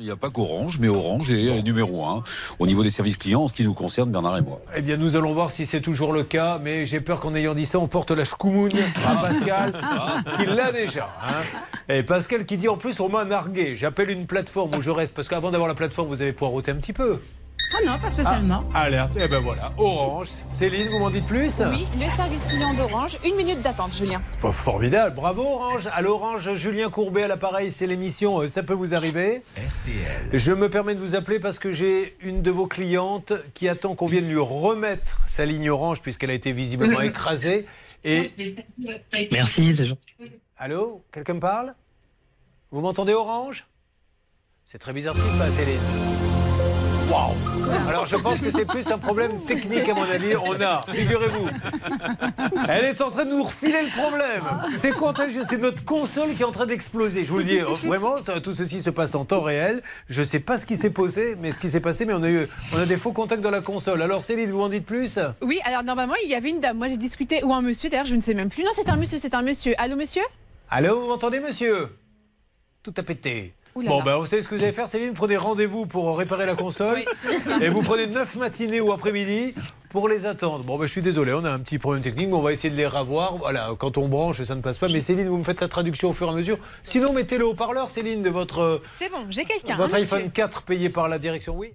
Il n'y a pas qu'Orange, mais Orange est numéro un au niveau des services clients en ce qui nous concerne, Bernard et moi. Eh bien, nous allons voir si c'est toujours le cas, mais j'ai peur qu'en ayant dit ça, on porte la chkoumoune à Pascal, qui l'a déjà. hein. Et Pascal qui dit en plus, on m'a nargué. J'appelle une plateforme où je reste, parce qu'avant d'avoir la plateforme, vous avez poireauté un petit peu. Ah non, pas spécialement. Alerte, et ben voilà, Orange. Céline, vous m'en dites plus? Oui, le service client d'Orange. Une minute d'attente, Julien. Oh, Formidable, bravo Orange. À l'Orange, Julien Courbet à l'appareil, c'est l'émission euh, Ça peut vous arriver. RTL. Je me permets de vous appeler parce que j'ai une de vos clientes qui attend qu'on vienne lui remettre sa ligne Orange puisqu'elle a été visiblement écrasée. Et Merci, c'est gentil. allô, quelqu'un me parle? Vous m'entendez Orange? C'est très bizarre ce qui se passe, Céline. Waouh Alors je pense que c'est plus un problème technique à mon avis. On a, figurez-vous, elle est en train de nous refiler le problème. C'est contagieux, c'est notre console qui est en train d'exploser. Je vous le dis, euh, vraiment, tout ceci se passe en temps réel. Je ne sais pas ce qui s'est passé, mais ce qui s'est passé, mais on a eu, on a des faux contacts dans la console. Alors Céline, vous en dites plus? Oui, alors normalement, il y avait une dame. Moi, j'ai discuté. Ou un monsieur, d'ailleurs, je ne sais même plus. Non, c'est un monsieur, c'est un monsieur. Allô, monsieur? Allô, vous m'entendez, monsieur? Tout a pété. Là Bon, là. ben, vous savez ce que vous allez faire, Céline? Prenez rendez-vous pour réparer la console. Oui. Et vous prenez 9 matinées ou après-midi pour les attendre. Bon, ben, je suis désolé, on a un petit problème technique, mais on va essayer de les ravoir. Voilà, quand on branche, ça ne passe pas. Mais Céline, vous me faites la traduction au fur et à mesure. Sinon, mettez le haut-parleur, Céline, de votre, C'est bon, j'ai quelqu'un. votre monsieur. iPhone 4 payé par la direction. Oui.